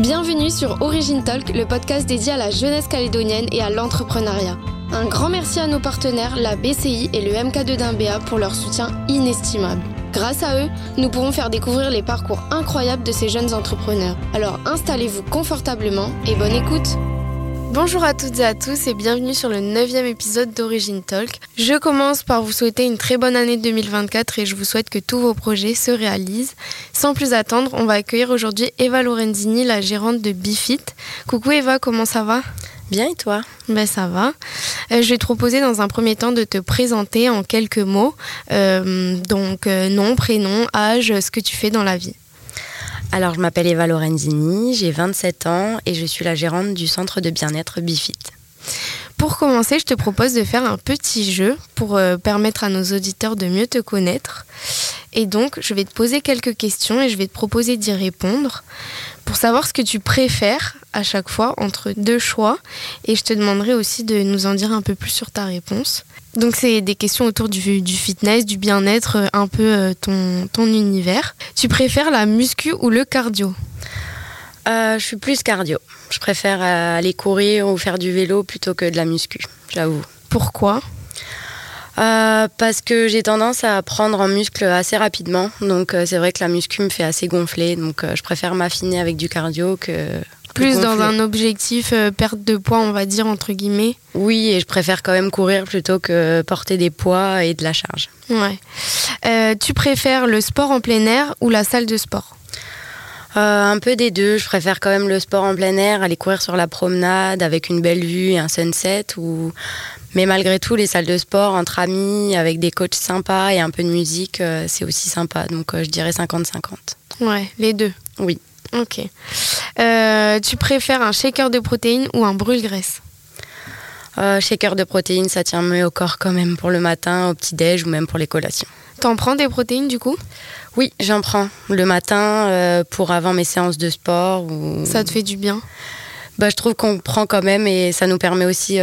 Bienvenue sur Origin Talk, le podcast dédié à la jeunesse calédonienne et à l'entrepreneuriat. Un grand merci à nos partenaires, la BCI et le MK2 d'Imbéa pour leur soutien inestimable. Grâce à eux, nous pourrons faire découvrir les parcours incroyables de ces jeunes entrepreneurs. Alors installez-vous confortablement et bonne écoute Bonjour à toutes et à tous et bienvenue sur le 9 épisode d'Origin Talk. Je commence par vous souhaiter une très bonne année 2024 et je vous souhaite que tous vos projets se réalisent. Sans plus attendre, on va accueillir aujourd'hui Eva Lorenzini, la gérante de Bifit. Coucou Eva, comment ça va? Bien et toi? Ben ça va. Euh, je vais te proposer dans un premier temps de te présenter en quelques mots. Euh, donc euh, nom, prénom, âge, ce que tu fais dans la vie. Alors, je m'appelle Eva Lorenzini, j'ai 27 ans et je suis la gérante du centre de bien-être Bifit. Pour commencer, je te propose de faire un petit jeu pour euh, permettre à nos auditeurs de mieux te connaître. Et donc, je vais te poser quelques questions et je vais te proposer d'y répondre pour savoir ce que tu préfères à chaque fois entre deux choix. Et je te demanderai aussi de nous en dire un peu plus sur ta réponse. Donc c'est des questions autour du, fitness, du bien-être, euh, un peu euh, ton, ton univers. Tu préfères la muscu ou le cardio? Euh, Je suis plus cardio. Je préfère aller courir ou faire du vélo plutôt que de la muscu, j'avoue. Pourquoi? Parce que j'ai tendance à prendre en muscle assez rapidement. Donc c'est vrai que la muscu me fait assez gonfler. Donc je préfère m'affiner avec du cardio que plus dans un objectif euh, perte de poids, on va dire, entre guillemets. Oui, et je préfère quand même courir plutôt que porter des poids et de la charge. Ouais. Euh, tu préfères le sport en plein air ou la salle de sport? Euh, un peu des deux. Je préfère quand même le sport en plein air, aller courir sur la promenade avec une belle vue et un sunset. Ou... Mais malgré tout, les salles de sport entre amis, avec des coachs sympas et un peu de musique, c'est aussi sympa. Donc je dirais 50-50. Ouais, les deux. Oui. Ok. Euh, tu préfères un shaker de protéines ou un brûle-graisse euh, Shaker de protéines, ça tient mieux au corps quand même pour le matin, au petit-déj ou même pour les collations. T'en prends des protéines du coup Oui, j'en prends le matin euh, pour avant mes séances de sport. Ou... Ça te fait du bien bah, je trouve qu'on prend quand même et ça nous permet aussi.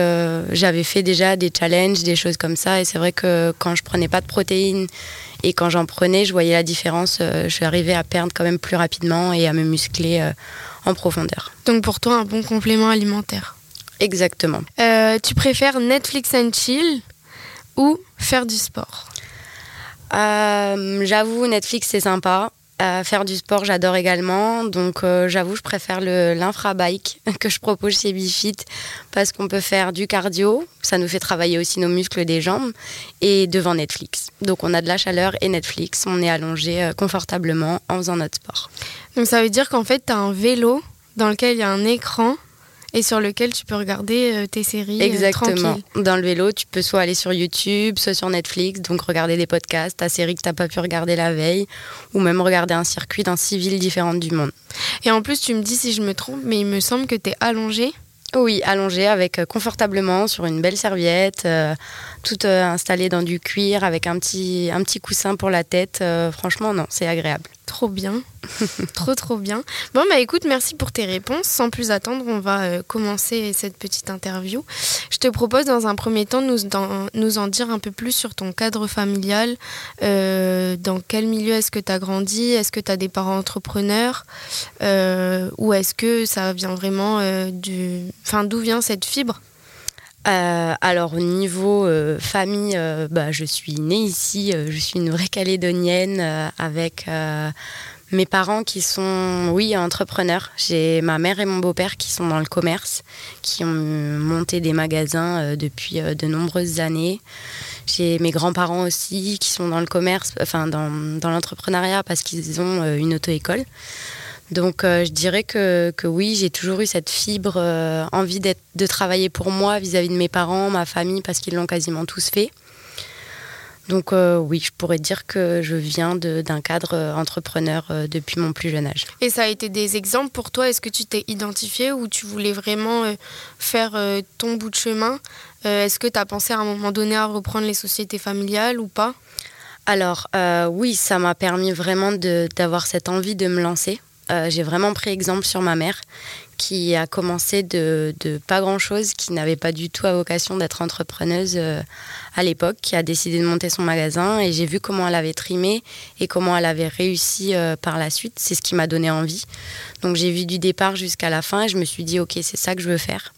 J'avais fait déjà des challenges, des choses comme ça, et c'est vrai que quand je prenais pas de protéines et quand j'en prenais, je voyais la différence. je suis arrivée à perdre quand même plus rapidement et à me muscler en profondeur. Donc pour toi, un bon complément alimentaire. Exactement. Euh, tu préfères Netflix and chill ou faire du sport? Euh, J'avoue, Netflix c'est sympa. Euh, faire du sport, j'adore également. Donc, j'avoue, je préfère l'infrabike que je propose chez Bifit parce qu'on peut faire du cardio. Ça nous fait travailler aussi nos muscles des jambes et devant Netflix. Donc, on a de la chaleur et Netflix. On est allongé confortablement en faisant notre sport. Donc ça veut dire qu'en fait, tu as un vélo dans lequel il y a un écran et sur lequel tu peux regarder euh, tes séries. Euh, Exactement. dans le vélo, tu peux soit aller sur YouTube, soit sur Netflix, donc regarder des podcasts, ta série que tu n'as pas pu regarder la veille, ou même regarder un circuit dans six villes différentes du monde. Et en plus, tu me dis si je me trompe, mais il me semble que tu es allongé. Oui, allongé avec euh, confortablement sur une belle serviette, tout installé dans du cuir avec un petit, coussin pour la tête. franchement, non, c'est agréable. Trop bien. trop, trop bien. Bon, bah écoute, merci pour tes réponses. Sans plus attendre, on va euh, commencer cette petite interview. Je te propose dans un premier temps de nous, nous en dire un peu plus sur ton cadre familial. Euh, dans quel milieu est-ce que tu as grandi? Est-ce que tu as des parents entrepreneurs? Euh, Ou est-ce que ça vient vraiment du. Enfin, d'où vient cette fibre? Euh, alors au niveau euh, famille, euh, bah, je suis née ici, je suis une vraie calédonienne avec mes parents qui sont, oui, entrepreneurs. J'ai ma mère et mon beau-père qui sont dans le commerce, qui ont monté des magasins depuis de nombreuses années. J'ai mes grands-parents aussi qui sont dans le commerce, enfin dans, dans l'entrepreneuriat parce qu'ils ont une auto-école. Donc euh, je dirais que, oui, j'ai toujours eu cette fibre, euh, envie de travailler pour moi vis-à-vis de mes parents, ma famille, parce qu'ils l'ont quasiment tous fait. Donc euh, oui, je pourrais dire que je viens d'un cadre entrepreneur depuis mon plus jeune âge. Et ça a été des exemples pour toi? Est-ce que tu t'es identifié ou tu voulais vraiment faire ton bout de chemin? Est-ce que tu as pensé à un moment donné à reprendre les sociétés familiales ou pas? Alors oui, ça m'a permis vraiment d'avoir cette envie de me lancer j'ai vraiment pris exemple sur ma mère qui a commencé de, pas grand-chose, qui n'avait pas du tout à vocation d'être entrepreneuse euh, à l'époque, qui a décidé de monter son magasin et j'ai vu comment elle avait trimé et comment elle avait réussi euh, par la suite. C'est ce qui m'a donné envie. Donc j'ai vu du départ jusqu'à la fin et je me suis dit ok c'est ça que je veux faire.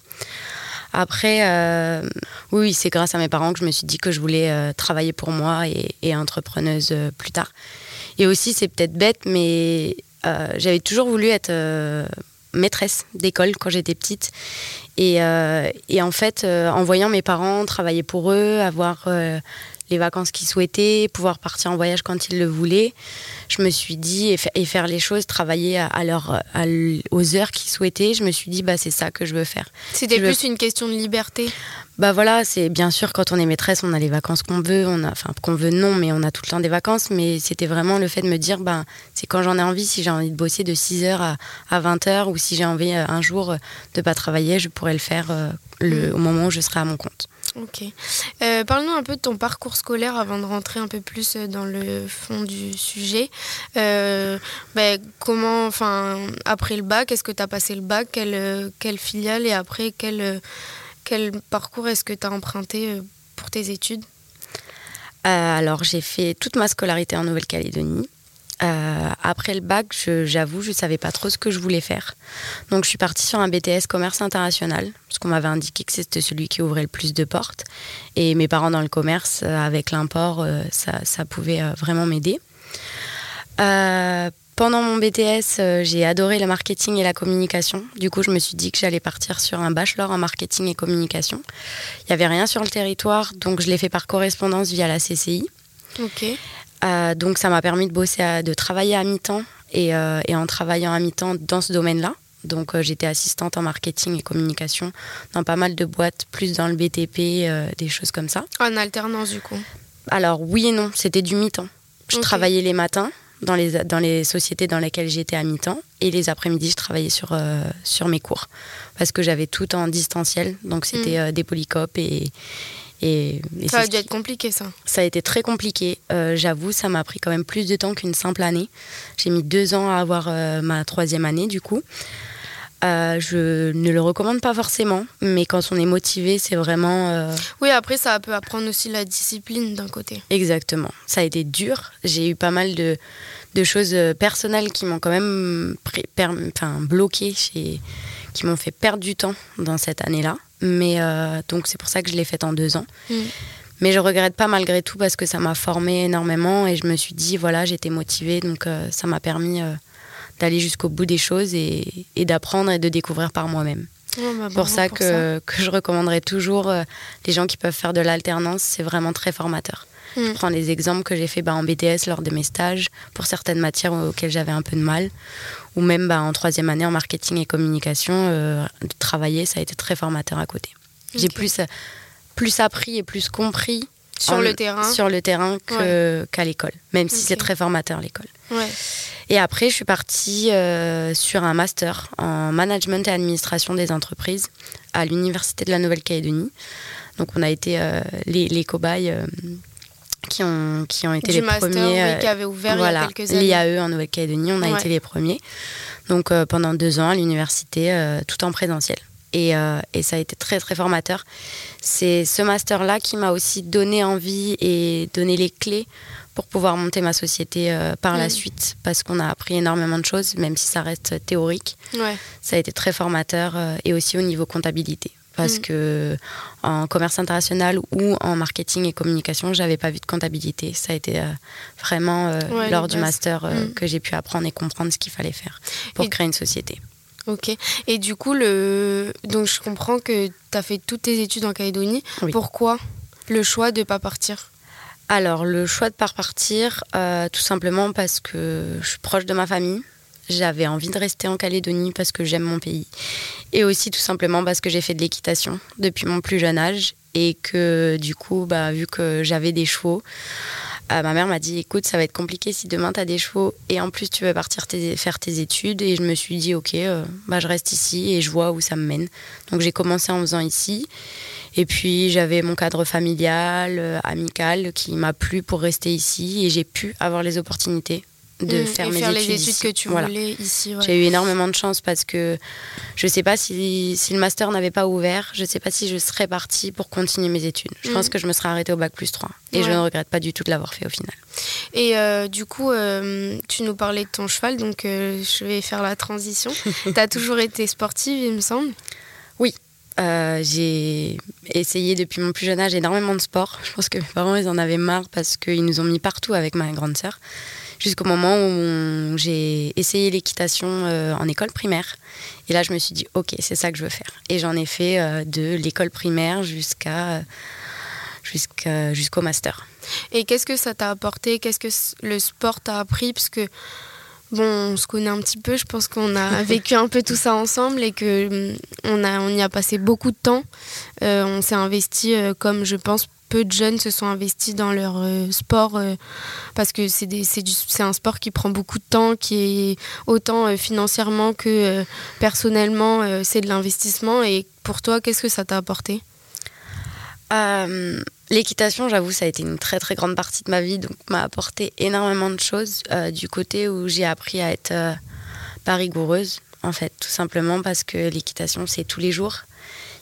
Après, euh, oui, c'est grâce à mes parents que je me suis dit que je voulais travailler pour moi et, et entrepreneuse plus tard. Et aussi, c'est peut-être bête, mais j'avais toujours voulu être maîtresse d'école quand j'étais petite. Et, euh, en fait, euh, en voyant mes parents travailler pour eux, avoir euh, les vacances qu'ils souhaitaient, pouvoir partir en voyage quand ils le voulaient, je me suis dit, et, faire les choses, travailler à, aux heures qu'ils souhaitaient, je me suis dit, bah, c'est ça que je veux faire. C'était plus une question de liberté bah voilà, c'est bien sûr quand on est maîtresse, on a les vacances qu'on veut, on a, enfin qu'on veut non, mais on a tout le temps des vacances. Mais c'était vraiment le fait de me dire, ben c'est quand j'en ai envie, si j'ai envie de bosser de 6h à, à 20h ou si j'ai envie euh, un jour euh, de pas travailler, je pourrais le faire euh, au moment où je serai à mon compte. Ok. Parle-nous un peu de ton parcours scolaire avant de rentrer un peu plus dans le fond du sujet. Ben, comment, enfin, après le bac, est-ce que tu as passé le bac? Quelle filiale et après quelle quel parcours est-ce que tu as emprunté euh, pour tes études? Euh, Alors, j'ai fait toute ma scolarité en Nouvelle-Calédonie. Euh, après le bac, j'avoue, je ne savais pas trop ce que je voulais faire. Donc, je suis partie sur un BTS commerce international, parce qu'on m'avait indiqué que c'était celui qui ouvrait le plus de portes. Et mes parents dans le commerce, avec l'import, ça, ça, pouvait vraiment m'aider. Pendant mon BTS, euh, j'ai adoré le marketing et la communication. Du coup, je me suis dit que j'allais partir sur un bachelor en marketing et communication. Il n'y avait rien sur le territoire, donc je l'ai fait par correspondance via la CCI. Ok. Euh, donc ça m'a permis de bosser, de travailler à mi-temps et, euh, et, en travaillant à mi-temps dans ce domaine-là. Donc j'étais assistante en marketing et communication dans pas mal de boîtes, plus dans le BTP, des choses comme ça. En alternance du coup Alors oui et non, c'était du mi-temps. Je travaillais les matins dans les, dans les sociétés dans lesquelles j'étais à mi-temps. Et les après-midi, je travaillais sur, euh, sur mes cours. Parce que j'avais tout en distanciel. Donc, c'était mm. euh, des polycopes et. Et, ça a dû être compliqué, ça. Ça a été très compliqué. Euh, j'avoue, ça m'a pris quand même plus de temps qu'une simple année. J'ai mis deux ans à avoir ma troisième année, du coup. Je ne le recommande pas forcément, mais quand on est motivé, c'est vraiment. Oui, après, ça peut apprendre aussi la discipline d'un côté. Exactement. Ça a été dur. J'ai eu pas mal de, de choses euh, personnelles qui m'ont quand même enfin, bloqué, qui m'ont fait perdre du temps dans cette année-là. Mais euh, donc c'est pour ça que je l'ai faite en deux ans. Mm. Mais je regrette pas malgré tout parce que ça m'a formé énormément et je me suis dit voilà j'étais motivée donc euh, ça m'a permis d'aller jusqu'au bout des choses et, d'apprendre et de découvrir par moi-même. bah, pour ça, que, que, je recommanderais toujours les gens qui peuvent faire de l'alternance, c'est vraiment très formateur. Je mm. prends les exemples que j'ai fait bah, en BTS lors de mes stages pour certaines matières auxquelles j'avais un peu de mal, ou même bah, en troisième année en marketing et communication, euh, de travailler, ça a été très formateur à côté. J'ai plus, plus appris et plus compris sur le terrain, sur le terrain qu'à l'école, même si c'est très formateur l'école. Et après, je suis partie euh, sur un master en management et administration des entreprises à l'université de la Nouvelle-Calédonie. Donc, on a été euh, les, les, cobayes qui ont, qui ont été les premiers. Oui, qui avaient ouvert il y a quelques années. L'IAE en Nouvelle-Calédonie, on a été les premiers. Donc euh, pendant deux ans à l'université, euh, tout en présentiel. Et, euh, et, ça a été très très formateur. C'est ce master-là qui m'a aussi donné envie et donné les clés pour pouvoir monter ma société par la mm. suite, parce qu'on a appris énormément de choses, même si ça reste théorique. Ouais. Ça a été très formateur et aussi au niveau comptabilité parce mm. que en commerce international ou en marketing et communication, j'avais pas vu de comptabilité. Ça a été euh, vraiment euh, lors du master euh, mm. que j'ai pu apprendre et comprendre ce qu'il fallait faire pour créer une société. Ok. Et du coup, le... donc je comprends que tu as fait toutes tes études en Calédonie. Pourquoi le choix de ne pas partir? Alors, le choix de pas repartir, tout simplement parce que je suis proche de ma famille. J'avais envie de rester en Calédonie parce que j'aime mon pays. Et aussi tout simplement parce que j'ai fait de l'équitation depuis mon plus jeune âge et que du coup, bah, vu que j'avais des chevaux, euh, ma mère m'a dit écoute, ça va être compliqué si demain tu as des chevaux et en plus tu veux partir faire tes études. Et je me suis dit ok, euh, bah, je reste ici et je vois où ça me mène. Donc j'ai commencé en faisant ici. Et puis j'avais mon cadre familial, euh, amical qui m'a plu pour rester ici et j'ai pu avoir les opportunités de faire mes faire études les études ici. que tu Voilà. voulais ici. ouais. J'ai eu énormément de chance parce que je sais pas si, si le master n'avait pas ouvert, je sais pas si je serais partie pour continuer mes études. Je pense que je me serais arrêtée au bac plus 3 et je ne regrette pas du tout de l'avoir fait au final. Et euh, du coup, euh, tu nous parlais de ton cheval, donc euh, je vais faire la transition. tu as toujours été sportive, il me semble. Euh, j'ai essayé depuis mon plus jeune âge énormément de sport. Je pense que mes parents ils en avaient marre parce qu'ils nous ont mis partout avec ma grande sœur. Jusqu'au moment où j'ai essayé l'équitation euh, en école primaire. Et là, je me suis dit, ok, c'est ça que je veux faire. Et j'en ai fait euh, de l'école primaire jusqu'à jusqu'au master. Et qu'est-ce que ça t'a apporté? Qu'est-ce que le sport t'a appris? Parce bon, on se connaît un petit peu, je pense qu'on a vécu un peu tout ça ensemble et que hum, on, y a passé beaucoup de temps. Euh, on s'est investi, euh, comme je pense peu de jeunes se sont investis dans leur euh, sport parce que c'est un sport qui prend beaucoup de temps, qui est autant financièrement que personnellement, c'est de l'investissement. Et pour toi, qu'est-ce que ça t'a apporté? L'équitation, j'avoue, ça a été une très très grande partie de ma vie, donc m'a apporté énormément de choses euh, du côté où j'ai appris à être euh, pas rigoureuse, en fait, tout simplement parce que l'équitation, c'est tous les jours.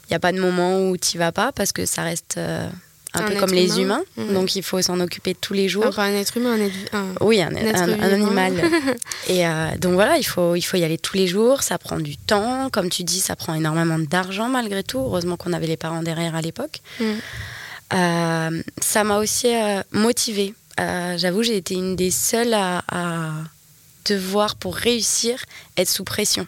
Il n'y a pas de moment où tu vas pas parce que ça reste euh, un, Un peu comme les humain. humains, donc il faut s'en occuper tous les jours. Ah, Pas un être humain, un être, un- Oui, un, être animal. Et donc voilà, il faut, il faut y aller tous les jours, ça prend du temps. Comme tu dis, ça prend énormément d'argent malgré tout. Heureusement qu'on avait les parents derrière à l'époque. Mm. Euh, ça m'a aussi euh, motivée. Euh, J'avoue, j'ai été une des seules à, à devoir, pour réussir, être sous pression.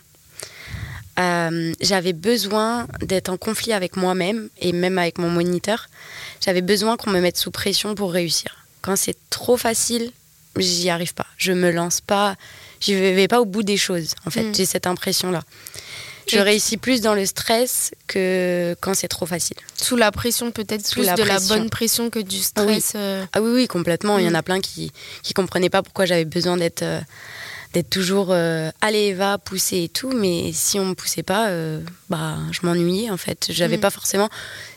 Euh, J'avais besoin d'être en conflit avec moi-même et même avec mon moniteur. J'avais besoin qu'on me mette sous pression pour réussir. Quand c'est trop facile, j'y arrive pas. Je me lance pas. Je vais pas au bout des choses. En fait, Mm. j'ai cette impression-là. Je réussis plus dans le stress que quand c'est trop facile. Sous la pression, peut-être Sous plus la de la bonne pression que du stress. euh, Ah oui, oui, complètement. Il y en Mm. a plein qui qui comprenaient pas pourquoi j'avais besoin d'être euh, d'être toujours euh, allez va pousser et tout. Mais si on me poussait pas, euh, bah je m'ennuyais en fait. J'avais Mm. pas forcément.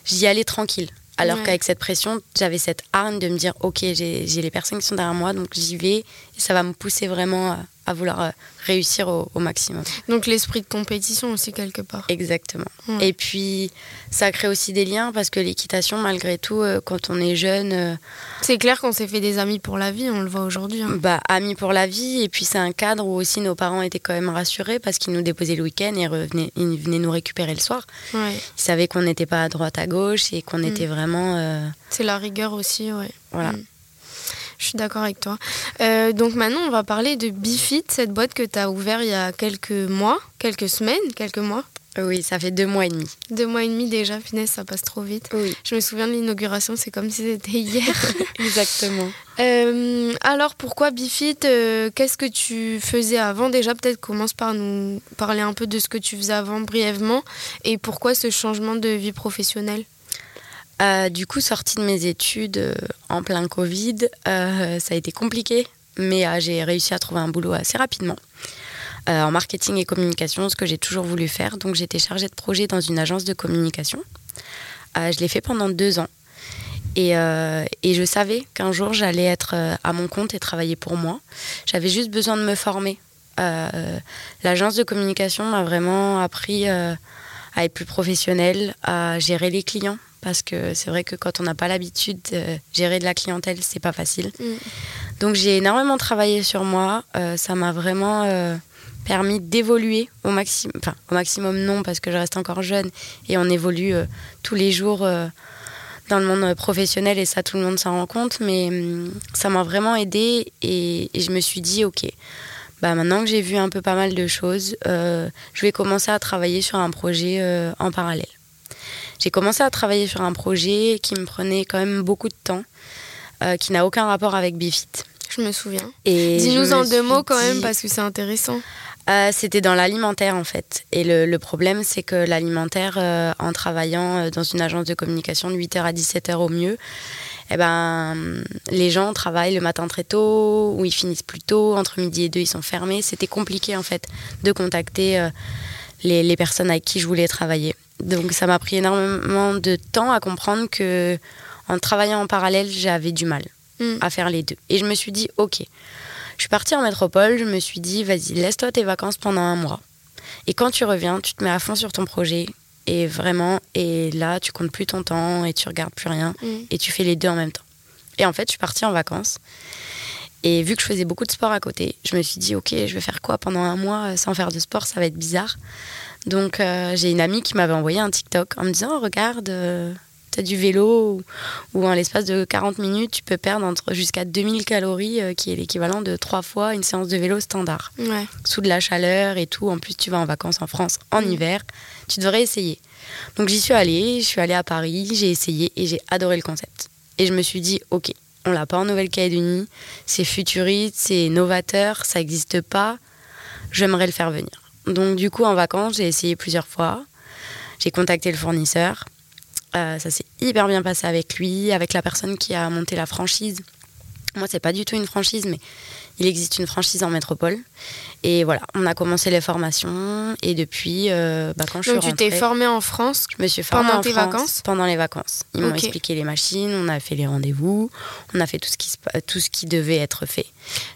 J'y allais tranquille. Alors Ouais. qu'avec cette pression, j'avais cette hargne de me dire ok, j'ai les personnes qui sont derrière moi, donc j'y vais et ça va me pousser vraiment à, vouloir euh, réussir au, au maximum. Donc l'esprit de compétition aussi, quelque part. Exactement. Et puis ça crée aussi des liens parce que l'équitation, malgré tout, euh, quand on est jeune. euh, C'est clair qu'on s'est fait des amis pour la vie, on le voit aujourd'hui. hein. bah, amis pour la vie. Et puis c'est un cadre où aussi nos parents étaient quand même rassurés parce qu'ils nous déposaient le week-end et revenaient, ils venaient nous récupérer le soir. Ouais. Ils savaient qu'on n'était pas à droite à gauche et qu'on Mm. était vraiment. euh, C'est la rigueur aussi, ouais. voilà. Mm. Je suis d'accord avec toi. Euh, donc maintenant, on va parler de Bifit, cette boîte que tu as ouverte il y a quelques mois, quelques semaines, quelques mois. Oui, ça fait deux mois et demi. Deux mois et demi déjà, finesse, ça passe trop vite. Oui, Je me souviens de l'inauguration, c'est comme si c'était hier. exactement. Euh, alors pourquoi Bifit euh, Qu'est-ce que tu faisais avant Déjà, peut-être commence par nous parler un peu de ce que tu faisais avant brièvement et pourquoi ce changement de vie professionnelle? Euh, du coup, sortie de mes études euh, en plein Covid, euh, ça a été compliqué, mais j'ai réussi à trouver un boulot assez rapidement. en marketing et communication, ce que j'ai toujours voulu faire. Donc j'étais chargée de projet dans une agence de communication. Je l'ai fait pendant deux ans. Et, et je savais qu'un jour j'allais être à mon compte et travailler pour moi. J'avais juste besoin de me former. L'agence de communication m'a vraiment appris à être plus professionnelle, à gérer les clients. Parce que c'est vrai que quand on n'a pas l'habitude de gérer de la clientèle, c'est pas facile. Mm. Donc j'ai énormément travaillé sur moi. Euh, ça m'a vraiment euh, permis d'évoluer au maximum. Enfin, au maximum non, parce que je reste encore jeune et on évolue euh, tous les jours dans le monde professionnel et ça, tout le monde s'en rend compte. Mais hum, ça m'a vraiment aidé et, et je me suis dit, ok, bah, maintenant que j'ai vu un peu pas mal de choses, je vais commencer à travailler sur un projet en parallèle. J'ai commencé à travailler sur un projet qui me prenait quand même beaucoup de temps, euh, qui n'a aucun rapport avec Bifit. Je me souviens. Dis-nous en deux mots quand même parce que c'est intéressant. Euh, C'était dans l'alimentaire en fait. Et le, le problème, c'est que l'alimentaire, euh, en travaillant dans une agence de communication de 8h à 17h au mieux, eh ben, les gens travaillent le matin très tôt ou ils finissent plus tôt. Entre midi et deux, ils sont fermés. C'était compliqué en fait de contacter euh, les, les personnes avec qui je voulais travailler. Donc ça m'a pris énormément de temps à comprendre que en travaillant en parallèle, j'avais du mal Mm. à faire les deux. Et je me suis dit, ok, Je suis partie en métropole, je me suis dit, vas-y, laisse-toi tes vacances pendant un mois. Et quand tu reviens, tu te mets à fond sur ton projet. Et vraiment, et là, tu comptes plus ton temps et tu regardes plus rien. Mm. Et tu fais les deux en même temps. Et en fait, je suis partie en vacances. Et vu que je faisais beaucoup de sport à côté, je me suis dit, ok, je vais faire quoi pendant un mois euh, sans faire de sport Ça va être bizarre. Donc, euh, j'ai une amie qui m'avait envoyé un TikTok en me disant, regarde, euh, t'as du vélo, ou, ou en l'espace de 40 minutes, tu peux perdre entre jusqu'à 2000 calories, euh, qui est l'équivalent de trois fois une séance de vélo standard Ouais. sous de la chaleur et tout. En plus, tu vas en vacances en France en Mm. hiver. Tu devrais essayer. Donc, j'y suis allée. Je suis allée à Paris. J'ai essayé et j'ai adoré le concept. Et je me suis dit, OK, on l'a pas en Nouvelle-Calédonie. C'est futuriste, c'est novateur, ça n'existe pas. J'aimerais le faire venir. Donc, du coup, en vacances, j'ai essayé plusieurs fois. J'ai contacté le fournisseur. Euh, ça s'est hyper bien passé avec lui, avec la personne qui a monté la franchise. Moi, c'est pas du tout une franchise, mais il existe une franchise en métropole. Et voilà, on a commencé les formations. Et depuis, euh, bah, quand je Donc suis tu t'es rentrée, formée en France je me suis formée pendant en tes France vacances Pendant les vacances. Ils m'ont expliqué les machines, on a fait les rendez-vous, on a fait tout ce qui, tout ce qui devait être fait.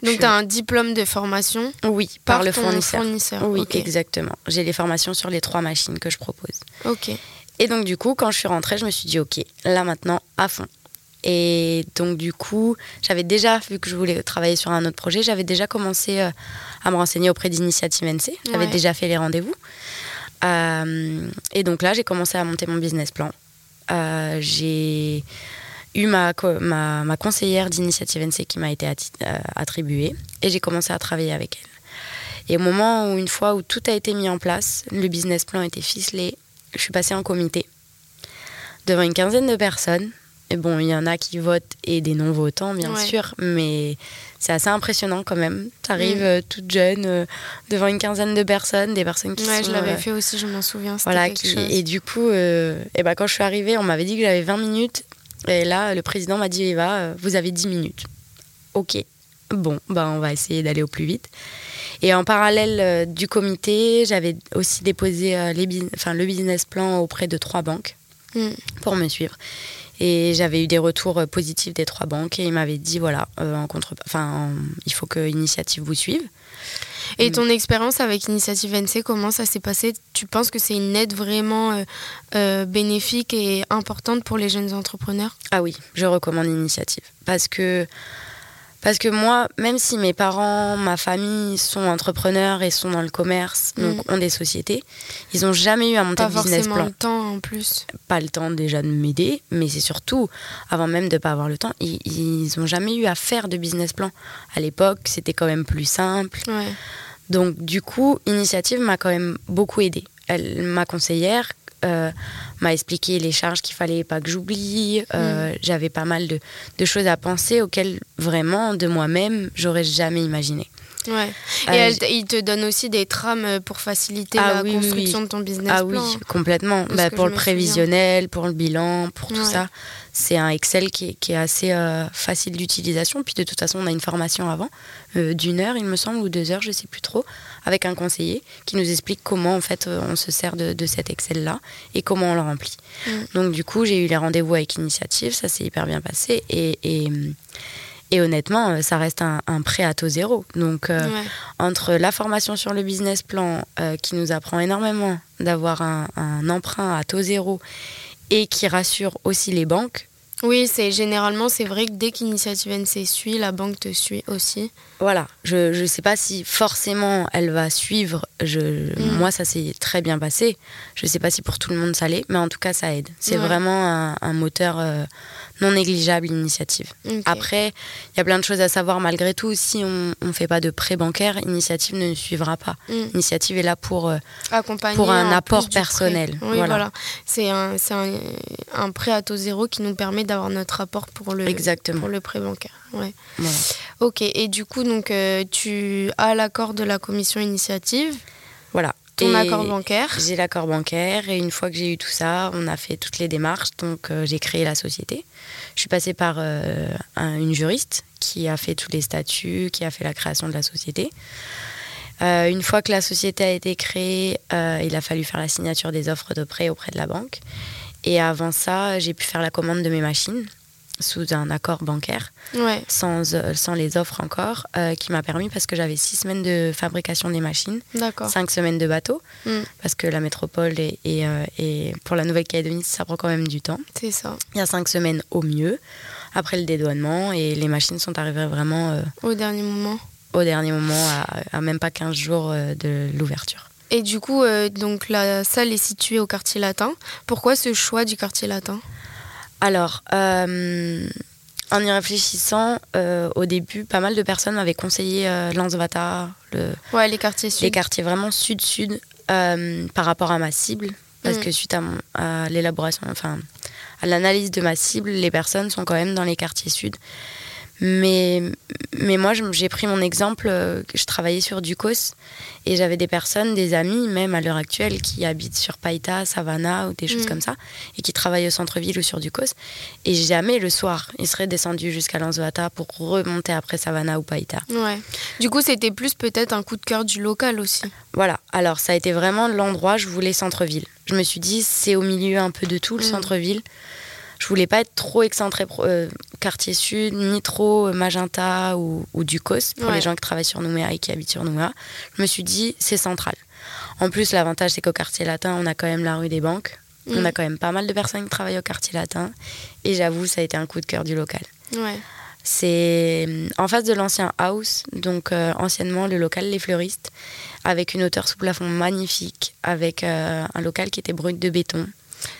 Donc tu as un diplôme de formation Oui, par, par, le fournisseur. fournisseur. Oui, exactement. J'ai les formations sur les trois machines que je propose. Ok. Et donc, du coup, quand je suis rentrée, je me suis dit, OK, là maintenant, à fond. Et donc, du coup, j'avais déjà, vu que je voulais travailler sur un autre projet, j'avais déjà commencé euh, à me renseigner auprès d'Initiative NC. J'avais Ouais. déjà fait les rendez-vous. Euh, et donc là, j'ai commencé à monter mon business plan. Euh, j'ai eu ma, ma, ma conseillère d'Initiative NC qui m'a été attribuée et j'ai commencé à travailler avec elle. Et au moment où, une fois où tout a été mis en place, le business plan était ficelé, je suis passée en comité devant une quinzaine de personnes. Et bon, il y en a qui votent et des non-votants, bien Ouais. sûr, mais c'est assez impressionnant quand même. Tu arrives Mm. toute jeune euh, devant une quinzaine de personnes, des personnes qui Ouais, sont... je l'avais euh, fait aussi, je m'en souviens. c'était voilà, quelque qui- chose. et du coup, euh, et ben quand je suis arrivée, on m'avait dit que j'avais 20 minutes. Et là, le président m'a dit Eva, euh, vous avez 10 minutes. Ok. Bon, ben on va essayer d'aller au plus vite. Et en parallèle euh, du comité, j'avais aussi déposé euh, les le business plan auprès de trois banques Mm. pour me suivre. Et j'avais eu des retours euh, positifs des trois banques et ils m'avaient dit voilà, euh, en contre, enfin, il faut que Initiative vous suive. Et ton expérience avec Initiative NC, comment ça s'est passé? Tu penses que c'est une aide vraiment euh, euh, bénéfique et importante pour les jeunes entrepreneurs? Ah oui, je recommande Initiative. Parce que, parce que moi, même si mes parents, ma famille sont entrepreneurs et sont dans le commerce, Mm. donc ont des sociétés, ils n'ont jamais eu à monter Pas de business forcément plan. le temps en plus. Pas le temps déjà de m'aider, mais c'est surtout, avant même de pas avoir le temps, ils n'ont jamais eu à faire de business plan. À l'époque, c'était quand même plus simple. Ouais. Donc du coup, Initiative m'a quand même beaucoup aidée. Elle, ma conseillère euh, m'a expliqué les charges qu'il fallait pas que j'oublie. Euh, J'avais pas mal de, de choses à penser auxquelles vraiment de moi-même j'aurais jamais imaginé. Ouais. Euh, Et elle, il te donne aussi des trames euh, pour faciliter Ah la oui, construction oui. de ton business ah plan. oui, complètement. Bah, pour le souviens. prévisionnel, pour le bilan, pour tout Ouais. ça, c'est un Excel qui est, qui est assez euh, facile d'utilisation. Puis de toute façon, on a une formation avant, euh, d'une heure, il me semble, ou deux heures, je sais plus trop, avec un conseiller qui nous explique comment en fait euh, on se sert de, de cet Excel-là et comment on le remplit. Mm. Donc du coup, j'ai eu les rendez-vous avec Initiative, ça s'est hyper bien passé et, et, et honnêtement, euh, ça reste un, un prêt à taux zéro. Donc euh, Ouais. entre la formation sur le business plan euh, qui nous apprend énormément d'avoir un, un emprunt à taux zéro et qui rassure aussi les banques, Oui, c'est généralement c'est vrai que dès qu'Initiative NC suit, la banque te suit aussi. voilà, je ne sais pas si forcément elle va suivre. Je, Mm. Moi, ça s'est très bien passé. Je ne sais pas si pour tout le monde ça l'est, mais en tout cas, ça aide. C'est Ouais. vraiment un, un moteur euh, non négligeable, l'initiative. Ok. Après, il y a plein de choses à savoir malgré tout. Si on ne fait pas de prêt bancaire, Initiative ne suivra pas. Mm. Initiative est là pour... euh, Accompagner pour un apport personnel, Oui, voilà. voilà. C'est un, un, un prêt à taux zéro qui nous permet d'avoir notre apport pour le, Exactement. pour le prêt bancaire. Ouais. voilà. Ok, et du coup, donc, euh, tu as l'accord de la commission initiative, Voilà. Ton Et accord bancaire. J'ai l'accord bancaire et une fois que j'ai eu tout ça, on a fait toutes les démarches. Donc euh, j'ai créé la société. Je suis passée par euh, un- une juriste qui a fait tous les statuts, qui a fait la création de la société. Euh, une fois que la société a été créée, il a fallu faire la signature des offres de prêt auprès de la banque. Et avant ça, j'ai pu faire la commande de mes machines. Sous un accord bancaire, sans, euh, sans les offres encore, euh, qui m'a permis, parce que j'avais six semaines de fabrication des machines, cinq semaines de bateau, mm. parce que la métropole et, et, pour la Nouvelle-Calédonie, ça prend quand même du temps. C'est ça. Il y a cinq semaines au mieux, après le dédouanement, et les machines sont arrivées vraiment... au dernier moment Au dernier moment, à, même pas 15 jours de l'ouverture. Et du coup, donc la salle est située au quartier latin. Pourquoi ce choix du quartier latin? Alors, euh, en y réfléchissant, euh, au début, pas mal de personnes m'avaient conseillé euh, Lansvata, le, ouais, les quartiers sud. Les quartiers vraiment sud-sud par rapport à ma cible. Parce mm. que suite à, l'élaboration, enfin, à l'analyse de ma cible, les personnes sont quand même dans les quartiers sud. Mais, mais moi, j'ai pris mon exemple, euh, je travaillais sur Ducos et j'avais des personnes, des amis, même à l'heure actuelle, qui habitent sur Païta, Savannah ou des choses mm. comme ça, et qui travaillent au centre-ville ou sur Ducos. Et jamais le soir, ils seraient descendus jusqu'à Lanzoata pour remonter après Savannah ou Païta. Ouais. Du coup, c'était plus peut-être un coup de cœur du local aussi. Voilà. Alors, ça a été vraiment l'endroit, je voulais centre-ville. Je me suis dit, c'est au milieu un peu de tout, le mm. centre-ville je voulais pas être trop excentré euh, quartier sud, ni trop euh, magenta ou, ou Ducos pour les gens qui travaillent sur Nouméa et qui habitent sur Nouméa. Je me suis dit, c'est central. En plus, l'avantage, c'est qu'au quartier latin, on a quand même la rue des banques. On mm. a quand même pas mal de personnes qui travaillent au quartier latin. Et j'avoue, ça a été un coup de cœur du local. C'est en face de l'ancien house, donc euh, anciennement le local Les Fleuristes, avec une hauteur sous plafond magnifique, avec un local qui était brut de béton.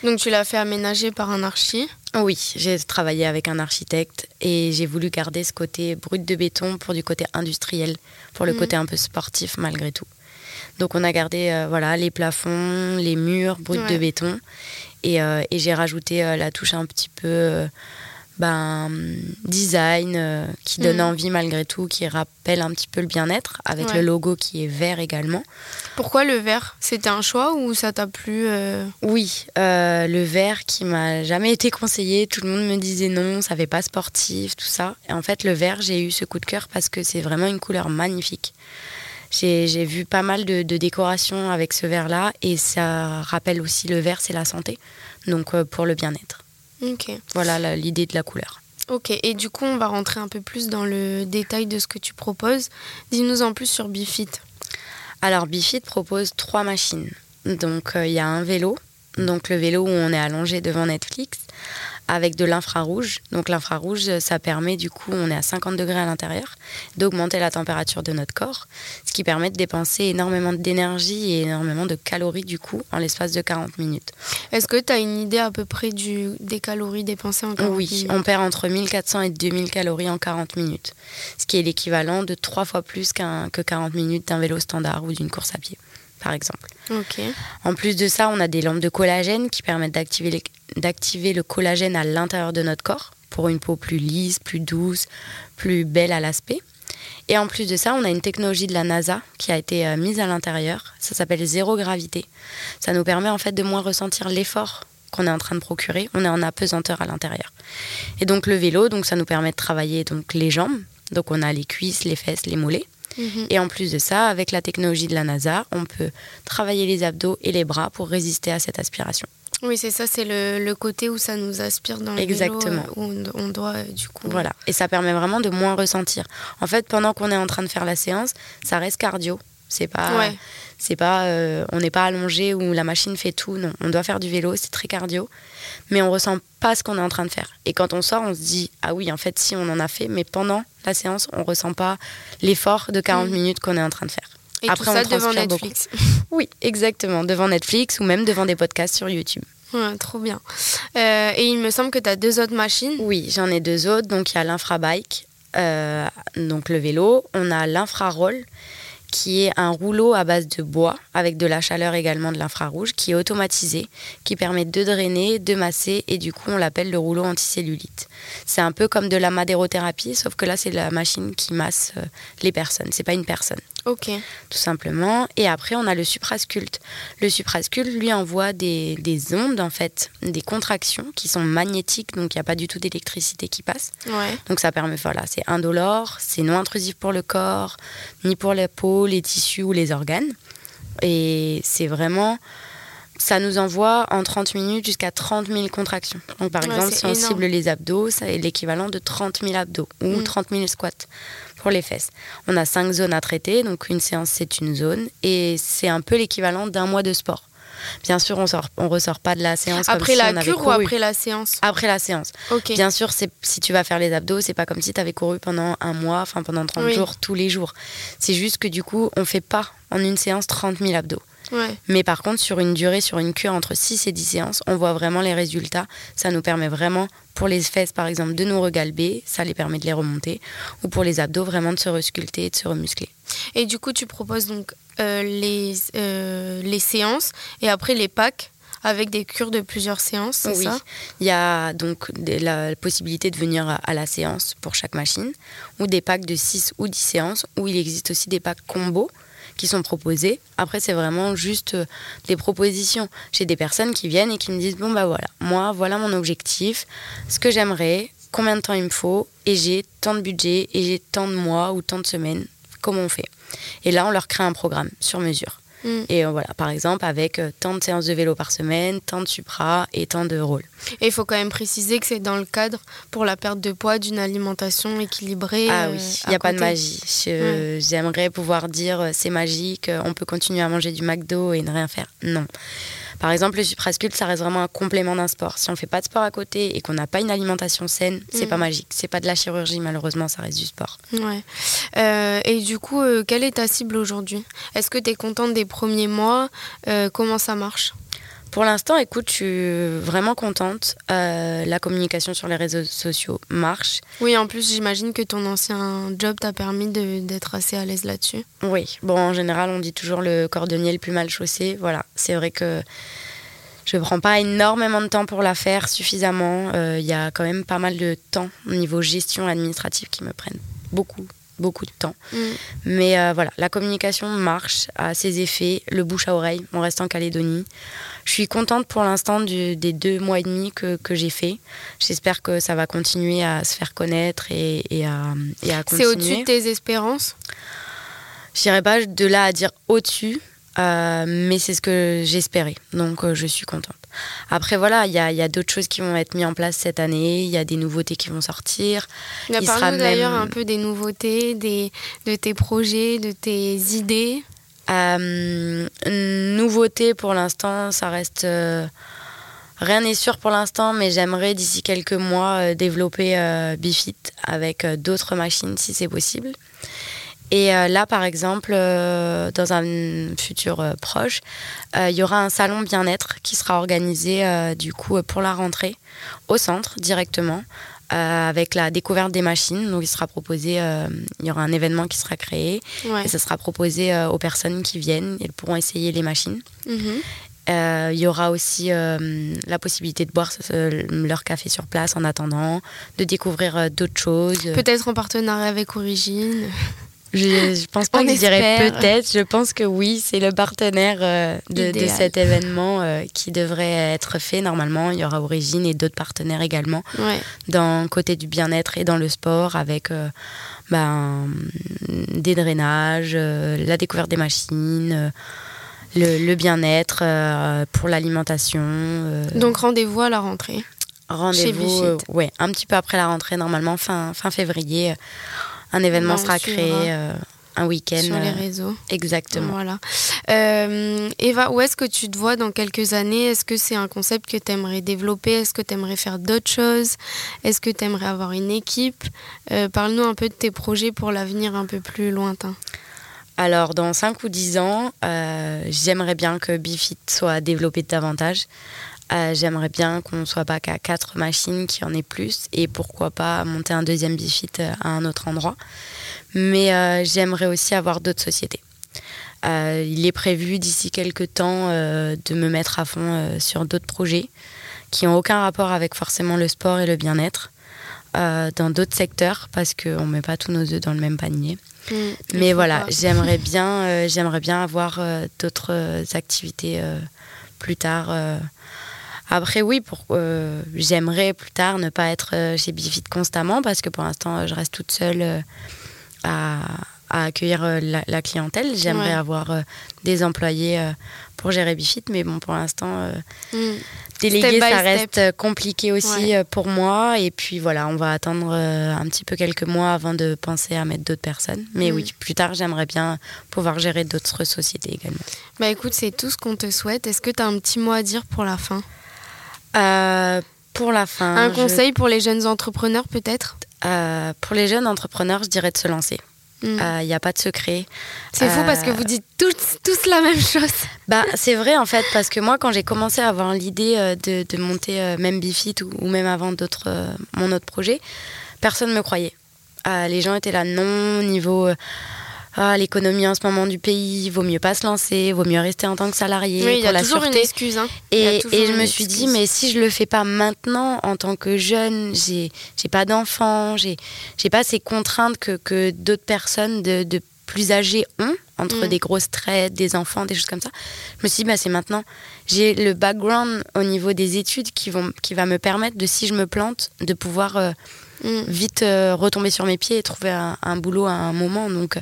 Donc tu l'as fait aménager par un archi Oui, j'ai travaillé avec un architecte et j'ai voulu garder ce côté brut de béton pour du côté industriel, pour le mhm. côté un peu sportif malgré tout. Donc on a gardé euh, voilà les plafonds, les murs bruts de béton et, euh, et j'ai rajouté euh, la touche un petit peu ben, design euh, qui donne mm. envie malgré tout, qui rappelle un petit peu le bien-être, avec le logo qui est vert également. Pourquoi le vert? C'était un choix ou ça t'a plu euh? Oui, euh, le vert qui m'a jamais été conseillé. Tout le monde me disait non, ça fait pas sportif, tout ça. Et en fait, le vert, j'ai eu ce coup de cœur parce que c'est vraiment une couleur magnifique. J'ai vu pas mal de, de décorations avec ce vert-là et ça rappelle aussi le vert, c'est la santé. Donc pour le bien-être. Voilà l'idée de la couleur. Ok, et du coup, on va rentrer un peu plus dans le détail de ce que tu proposes. Dis-nous en plus sur Bifit. Alors, Bifit propose trois machines. Donc, euh, il y a un vélo, donc le vélo où on est allongé devant Netflix, avec de l'infrarouge. Donc l'infrarouge, ça permet du coup, on est à 50 degrés à l'intérieur, d'augmenter la température de notre corps, ce qui permet de dépenser énormément d'énergie et énormément de calories du coup en l'espace de 40 minutes. Est-ce que tu as une idée à peu près du, des calories dépensées en 40 minutes? Oui, on perd entre 1400 et 2000 calories en 40 minutes, ce qui est l'équivalent de trois fois plus que 40 minutes d'un vélo standard ou d'une course à pied par exemple. En plus de ça, on a des lampes de collagène qui permettent d'activer d'activer le collagène à l'intérieur de notre corps pour une peau plus lisse, plus douce, plus belle à l'aspect. Et en plus de ça, on a une technologie de la NASA qui a été euh, mise à l'intérieur. Ça s'appelle zéro gravité. Ça nous permet en fait de moins ressentir l'effort qu'on est en train de procurer. On est en apesanteur à l'intérieur. Et donc le vélo, donc ça nous permet de travailler donc les jambes. Donc on a les cuisses, les fesses, les mollets. Mhm. Et en plus de ça, avec la technologie de la NASA, on peut travailler les abdos et les bras pour résister à cette aspiration. Oui, c'est ça, c'est le, côté où ça nous aspire dans le Exactement. Vélo, où on, doit euh, du coup. Voilà, et ça permet vraiment de moins ressentir. En fait, pendant qu'on est en train de faire la séance, ça reste cardio. C'est pas, c'est pas, euh, on n'est pas allongé où la machine fait tout. Non, on doit faire du vélo, c'est très cardio, mais on ressent pas ce qu'on est en train de faire. Et quand on sort, on se dit ah oui, en fait, si on en a fait, mais pendant la séance, on ressent pas l'effort de 40 mm. minutes qu'on est en train de faire. Et Après, tout ça devant Netflix. Oui, exactement, devant Netflix ou même devant des podcasts sur YouTube. trop bien. Euh, et il me semble que tu as deux autres machines. Oui, j'en ai deux autres. Donc il y a l'infrabike, euh, donc le vélo. On a l'infraroll qui est un rouleau à base de bois, avec de la chaleur également de l'infrarouge, qui est automatisé, qui permet de drainer, de masser, et du coup on l'appelle le rouleau anticellulite. C'est un peu comme de la madérothérapie, sauf que là c'est la machine qui masse euh, les personnes, c'est pas une personne. Ok. Tout simplement. Et après, on a le suprasculte. Le suprasculte, lui, envoie des, des, ondes, en fait, des contractions qui sont magnétiques, donc il n'y a pas du tout d'électricité qui passe. Ouais. Donc ça permet, voilà, c'est indolore, c'est non intrusif pour le corps, ni pour la peau, les tissus ou les organes. Et c'est vraiment ça nous envoie en 30 minutes jusqu'à 30 000 contractions. Donc, par exemple, si on cible les abdos, ça est l'équivalent de 30 000 abdos ou 30 mm. 000 squats pour les fesses. On a cinq zones à traiter, donc une séance, c'est une zone, et c'est un peu l'équivalent d'un mois de sport. Bien sûr, on sort, on ressort pas de la séance après la cure ou après la séance? Après la séance. Bien sûr, si tu vas faire les abdos, c'est pas comme si tu avais couru pendant un mois, enfin pendant 30 jours tous les jours. C'est juste que du coup, on fait pas en une séance 30 000 abdos. Mais par contre, sur une durée, sur une cure entre 6 et 10 séances, on voit vraiment les résultats. Ça nous permet vraiment, pour les fesses par exemple, de nous regalber, ça les permet de les remonter, ou pour les abdos, vraiment de se resculpter et de se remuscler. Et du coup, tu proposes donc euh, les, euh, les séances et après les packs avec des cures de plusieurs séances, c'est oui. ça? Il y a donc la possibilité de venir à la séance pour chaque machine, ou des packs de 6 ou 10 séances, ou il existe aussi des packs combo qui sont proposés. Après, c'est vraiment juste euh, des propositions. J'ai des personnes qui viennent et qui me disent Bon, bah voilà, moi, voilà mon objectif, ce que j'aimerais, combien de temps il me faut, et j'ai tant de budget, et j'ai tant de mois ou tant de semaines. Comment on fait? Et là, on leur crée un programme sur mesure. Mm. Et euh, voilà, par exemple, avec euh, tant de séances de vélo par semaine, tant de supra et tant de rôles. Et il faut quand même préciser que c'est dans le cadre pour la perte de poids d'une alimentation équilibrée. Ah oui, euh, il n'y a pas de magie. J'aimerais pouvoir dire c'est magique, on peut continuer à manger du McDo et ne rien faire. Non. Par exemple, le suprasculte, ça reste vraiment un complément d'un sport. Si on fait pas de sport à côté et qu'on n'a pas une alimentation saine, c'est pas mm. magique. C'est pas de la chirurgie, malheureusement, ça reste du sport. Ouais. Euh, et du coup, euh, quelle est ta cible aujourd'hui? Est-ce que tu es contente des premiers mois? Euh, Comment ça marche? Pour l'instant, écoute, je suis vraiment contente. Euh, la communication sur les réseaux sociaux marche. Oui, en plus, j'imagine que ton ancien job t'a permis d'être assez à l'aise là-dessus. Oui, bon, en général, on dit toujours le cordonnier le plus mal chaussé. Voilà, c'est vrai que je ne prends pas énormément de temps pour la faire suffisamment. Il euh, y a quand même pas mal de temps au niveau gestion administrative qui me prennent beaucoup, beaucoup de temps. Mm. Mais euh, voilà, la communication marche, a ses effets, le bouche à oreille, on reste en Calédonie. Je suis contente pour l'instant des deux mois et demi que, que j'ai fait. J'espère que ça va continuer à se faire connaître et, et, à, et à continuer. C'est au-dessus de tes espérances? Je dirais pas de là à dire au-dessus, euh, mais c'est ce que j'espérais. Donc euh, je suis contente. Après, voilà, il y a, y a d'autres choses qui vont être mises en place cette année. Il y a des nouveautés qui vont sortir. Il parle d'ailleurs un peu des nouveautés, des, de tes projets, de tes idées. Euh, nouveauté pour l'instant, ça reste. Euh, rien n'est sûr pour l'instant, mais j'aimerais d'ici quelques mois euh, développer Bifit avec d'autres machines si c'est possible. Et là, par exemple, dans un futur proche, il y aura un salon bien-être qui sera organisé du coup pour la rentrée au centre directement euh, avec la découverte des machines. Donc, il sera proposé, euh, il y aura un événement qui sera créé et ça sera proposé euh, aux personnes qui viennent. Elles pourront essayer les machines. Mhm. Il y aura aussi la possibilité de boire leur café sur place en attendant, de découvrir d'autres choses. Peut-être en partenariat avec Origine. Je, je pense pas que je dirais peut-être. Je pense que oui, c'est le partenaire euh, de, cet événement euh, qui devrait être fait. Normalement, il y aura Origine et d'autres partenaires également dans le côté du bien-être et dans le sport avec euh, ben, des drainages, la découverte des machines. le, bien-être pour l'alimentation. Donc rendez-vous à la rentrée. Rendez-vous, ouais, un petit peu après la rentrée, normalement fin, fin février un événement sera créé. Euh, un week-end. Sur les euh, réseaux. Exactement. Voilà. Euh, Eva, où est-ce que tu te vois dans quelques années? Est-ce que c'est un concept que tu aimerais développer? Est-ce que tu aimerais faire d'autres choses? Est-ce que tu aimerais avoir une équipe? Parle-nous un peu de tes projets pour l'avenir un peu plus lointain. Alors, dans 5 ou 10 ans, j'aimerais bien que Bifit soit développé davantage. Euh, j'aimerais bien qu'on ne soit pas qu'à quatre machines, qu'il y en ait plus, et pourquoi pas monter un deuxième bifit euh, à un autre endroit. Mais euh, j'aimerais aussi avoir d'autres sociétés. il est prévu d'ici quelques temps de me mettre à fond sur d'autres projets qui n'ont aucun rapport avec forcément le sport et le bien-être, dans d'autres secteurs, parce qu'on ne met pas tous nos œufs dans le même panier. Mmh, Mais voilà, j'aimerais bien, j'aimerais bien avoir d'autres activités plus tard après, oui, pour, euh, j'aimerais plus tard ne pas être euh, chez Bifit constamment parce que pour l'instant, je reste toute seule euh, à, à accueillir la, clientèle. J'aimerais avoir des employés pour gérer Bifit, mais bon, pour l'instant, mm. déléguer, ça reste compliqué aussi pour moi. Et puis voilà, on va attendre un petit peu quelques mois avant de penser à mettre d'autres personnes. Mais mm. oui, plus tard, j'aimerais bien pouvoir gérer d'autres sociétés également. Bah écoute, c'est tout ce qu'on te souhaite. Est-ce que tu as un petit mot à dire pour la fin? Pour la fin. Un conseil pour les jeunes entrepreneurs peut-être? Euh, pour les jeunes entrepreneurs, je dirais de se lancer. Il n'y hmm. euh, a pas de secret. C'est fou parce que euh, vous dites tous, tous la même chose. Bah, c'est vrai en fait, parce que moi, quand j'ai commencé à avoir l'idée de, de, monter même Bifit ou, ou, même avant d'autres, mon autre projet, personne ne me croyait. les gens étaient là, non, niveau ah, l'économie en ce moment du pays, vaut mieux pas se lancer, vaut mieux rester en tant que salarié oui, pour y a la toujours Une excuse, hein. Et, et je me suis dit, mais si je le fais pas maintenant, en tant que jeune, j'ai j'ai pas d'enfants, j'ai j'ai pas ces contraintes que, que d'autres personnes de, de, plus âgées ont entre mm. des grosses traites, des enfants, des choses comme ça. Je me suis dit, bah, c'est maintenant. J'ai le background au niveau des études qui, vont, qui va me permettre de, si je me plante, de pouvoir euh, mm. vite euh, retomber sur mes pieds et trouver un, un boulot à un moment. Donc,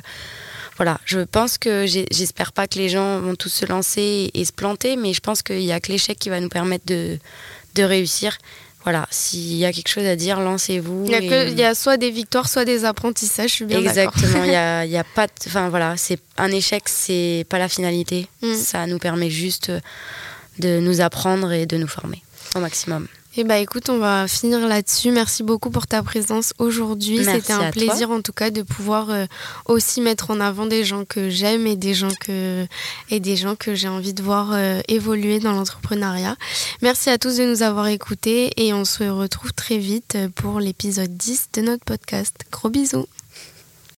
voilà, je pense que j'espère pas que les gens vont tous se lancer et, se planter, mais je pense qu'il y a que l'échec qui va nous permettre de, de réussir. Voilà, s'il y a quelque chose à dire, lancez-vous. Il y, a y a soit des victoires, soit des apprentissages, je suis bien Exactement, il y a, y a, pas... Enfin voilà, c'est un échec, c'est pas la finalité. Mm. Ça nous permet juste de nous apprendre et de nous former au maximum. Eh bah écoute, on va finir là-dessus. Merci beaucoup pour ta présence aujourd'hui. C'était un plaisir en tout cas de pouvoir euh, aussi mettre en avant des gens que j'aime et des gens que et des gens que j'ai envie de voir euh, évoluer dans l'entrepreneuriat. Merci à tous de nous avoir écoutés et on se retrouve très vite pour l'épisode 10 de notre podcast. Gros bisous.